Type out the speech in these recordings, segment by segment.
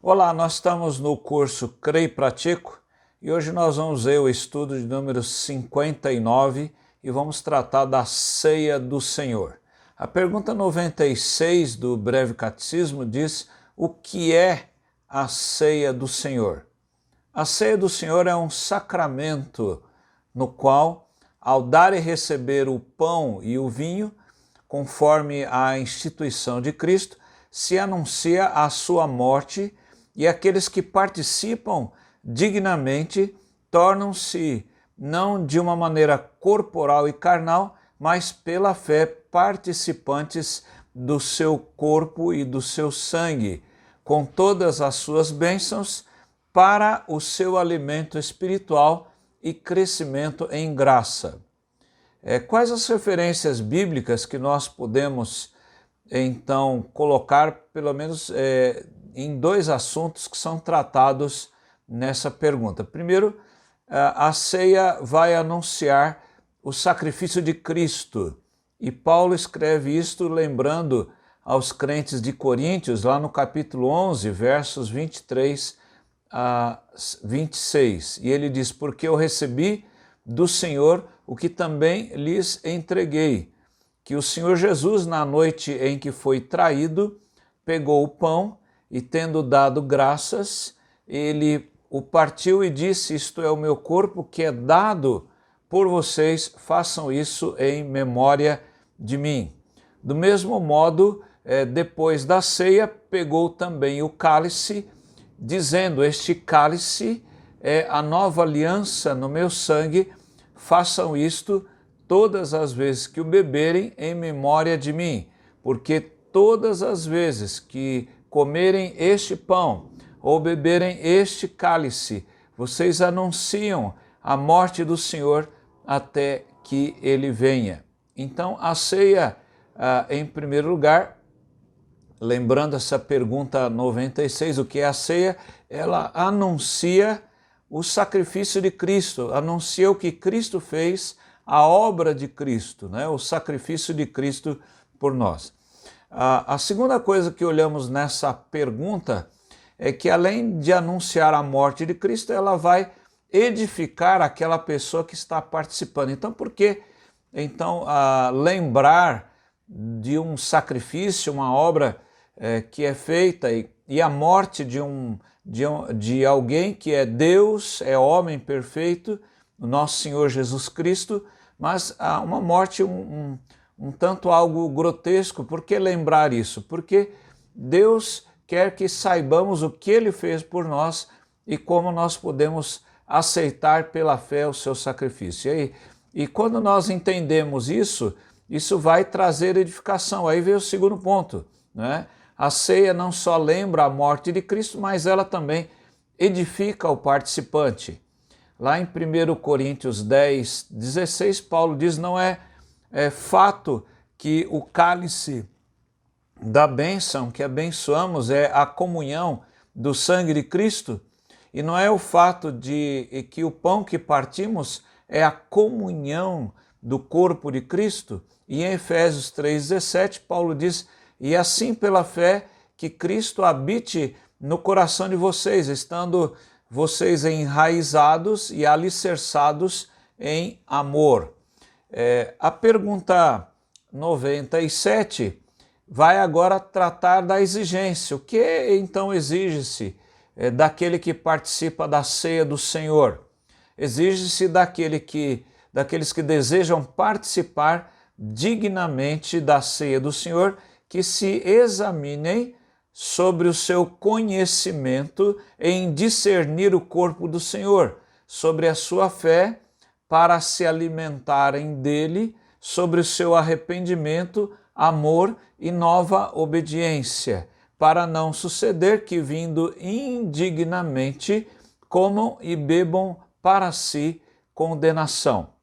Olá, nós estamos no curso Creio e Pratico e hoje nós vamos ver o estudo de número 59 e vamos tratar da ceia do Senhor. A pergunta 96 do breve catecismo diz: o que é a ceia do Senhor? A ceia do Senhor é um sacramento no qual, ao dar e receber o pão e o vinho, conforme a instituição de Cristo, se anuncia a sua morte e aqueles que participam dignamente tornam-se não de uma maneira corporal e carnal, mas pela fé participantes do seu corpo e do seu sangue, com todas as suas bênçãos para o seu alimento espiritual e crescimento em graça. É, quais as referências bíblicas que nós podemos então colocar, pelo menos é, em dois assuntos que são tratados nessa pergunta. Primeiro, a ceia vai anunciar o sacrifício de Cristo. E Paulo escreve isto lembrando aos crentes de Coríntios, lá no capítulo 11, versos 23 a 26. E ele diz: Porque eu recebi do Senhor o que também lhes entreguei, que o Senhor Jesus, na noite em que foi traído, pegou o pão e, tendo dado graças, ele o partiu e disse: Isto é o meu corpo que é dado por vocês, façam isso em memória de mim. Do mesmo modo, eh, depois da ceia, pegou também o cálice, dizendo: Este cálice é a nova aliança no meu sangue, façam isto todas as vezes que o beberem em memória de mim, porque todas as vezes que comerem este pão ou beberem este cálice, vocês anunciam a morte do Senhor até que ele venha. Então, a ceia, ah, em primeiro lugar, lembrando essa pergunta 96, o que é a ceia? Ela anuncia o sacrifício de Cristo, anuncia o que Cristo fez, a obra de Cristo, né? o sacrifício de Cristo por nós. A, segunda coisa que olhamos nessa pergunta é que, além de anunciar a morte de Cristo, ela vai edificar aquela pessoa que está participando. Então, por que então lembrar de um sacrifício, uma obra é, que é feita e, e a morte de um, de, um, de alguém que é Deus, é homem perfeito, o nosso Senhor Jesus Cristo, mas uma morte, um, um um tanto algo grotesco. Por que lembrar isso? Porque Deus quer que saibamos o que ele fez por nós e como nós podemos aceitar pela fé o seu sacrifício. E, e quando nós entendemos isso, isso vai trazer edificação. Aí vem o segundo ponto. Né? A ceia não só lembra a morte de Cristo, mas ela também edifica o participante. Lá em 1 Coríntios 10, 16, Paulo diz: não é é fato que o cálice da bênção que abençoamos é a comunhão do sangue de Cristo, e não é o fato de que o pão que partimos é a comunhão do corpo de Cristo. E em Efésios 3,17, Paulo diz: E assim pela fé que Cristo habite no coração de vocês, estando vocês enraizados e alicerçados em amor. É, a pergunta 97 vai agora tratar da exigência. O que então exige-se é, daquele que participa da ceia do Senhor? Exige-se daquele que, daqueles que desejam participar dignamente da ceia do Senhor que se examinem sobre o seu conhecimento em discernir o corpo do Senhor, sobre a sua fé para se alimentarem dele sobre o seu arrependimento, amor e nova obediência, para não suceder que, vindo indignamente, comam e bebam para si condenação.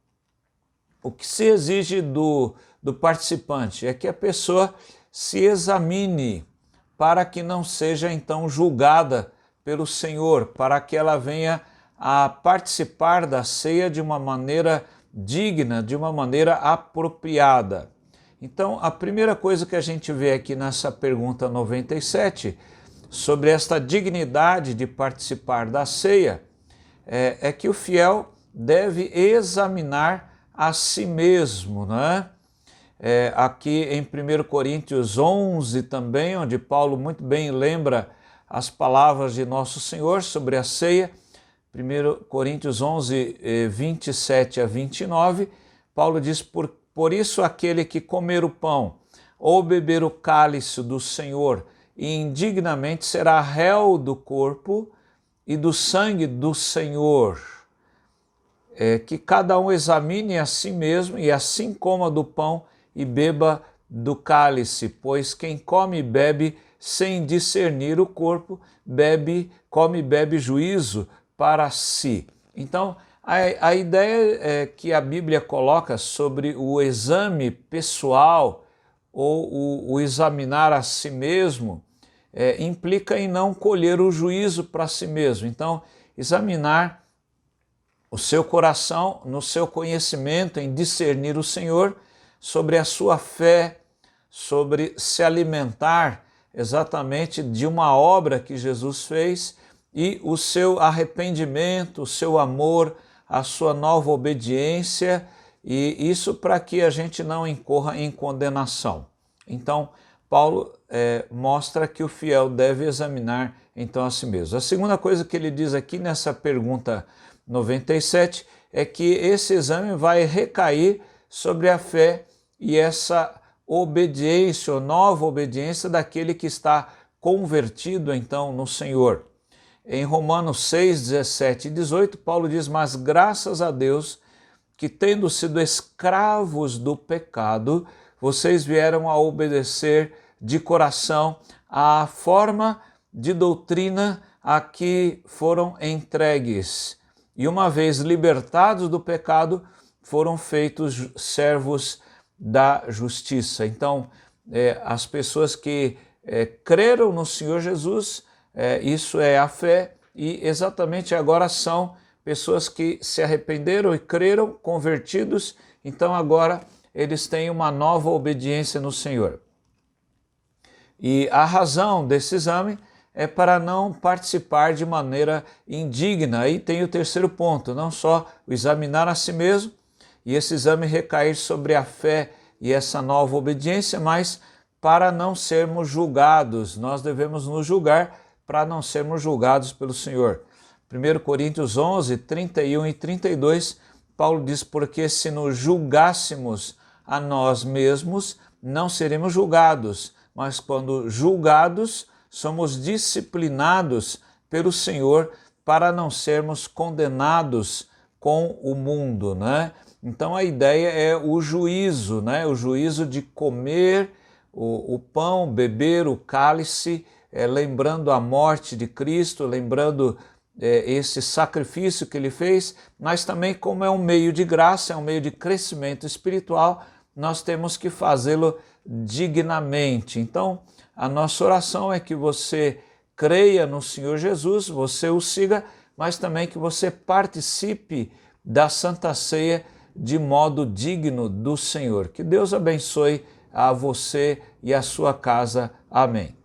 O que se exige do, do participante é que a pessoa se examine para que não seja então julgada pelo Senhor, para que ela venha a participar da ceia de uma maneira digna, de uma maneira apropriada. Então, a primeira coisa que a gente vê aqui nessa pergunta 97, sobre esta dignidade de participar da ceia, é, é que o fiel deve examinar a si mesmo, né? É, aqui em 1 Coríntios 11 também, onde Paulo muito bem lembra as palavras de nosso Senhor sobre a ceia, 1 Coríntios 11, 27 a 29, Paulo diz: por, por isso aquele que comer o pão ou beber o cálice do Senhor indignamente será réu do corpo e do sangue do Senhor. É, que cada um examine a si mesmo e assim coma do pão e beba do cálice, pois quem come e bebe sem discernir o corpo, bebe, come e bebe juízo para si. Então, a, a ideia é que a Bíblia coloca sobre o exame pessoal ou o, o examinar a si mesmo é, implica em não colher o juízo para si mesmo. Então, examinar o seu coração no seu conhecimento, em discernir o Senhor sobre a sua fé, sobre se alimentar exatamente de uma obra que Jesus fez e o seu arrependimento, o seu amor, a sua nova obediência, e isso para que a gente não incorra em condenação. Então, Paulo é, mostra que o fiel deve examinar então a si mesmo. A segunda coisa que ele diz aqui nessa pergunta 97 é que esse exame vai recair sobre a fé e essa obediência, ou nova obediência daquele que está convertido então no Senhor. Em Romanos 6, 17 e 18, Paulo diz: Mas graças a Deus que, tendo sido escravos do pecado, vocês vieram a obedecer de coração à forma de doutrina a que foram entregues. E uma vez libertados do pecado, foram feitos servos da justiça. Então, é, as pessoas que é, creram no Senhor Jesus, é, isso é a fé, e exatamente agora são pessoas que se arrependeram e creram, convertidos, então agora eles têm uma nova obediência no Senhor. E a razão desse exame é para não participar de maneira indigna. Aí tem o terceiro ponto, não só examinar a si mesmo, e esse exame recair sobre a fé e essa nova obediência, mas para não sermos julgados, nós devemos nos julgar para não sermos julgados pelo Senhor. 1 Coríntios 11, 31 e 32, Paulo diz: Porque se nos julgássemos a nós mesmos, não seremos julgados, mas quando julgados, somos disciplinados pelo Senhor para não sermos condenados com o mundo, né? Então a ideia é o juízo, né? o juízo de comer o, o pão, beber o cálice, é, lembrando a morte de Cristo, lembrando é, esse sacrifício que ele fez, mas também, como é um meio de graça, é um meio de crescimento espiritual, nós temos que fazê-lo dignamente. Então, a nossa oração é que você creia no Senhor Jesus, você o siga, mas também que você participe da Santa Ceia de modo digno do Senhor. Que Deus abençoe a você e a sua casa. Amém.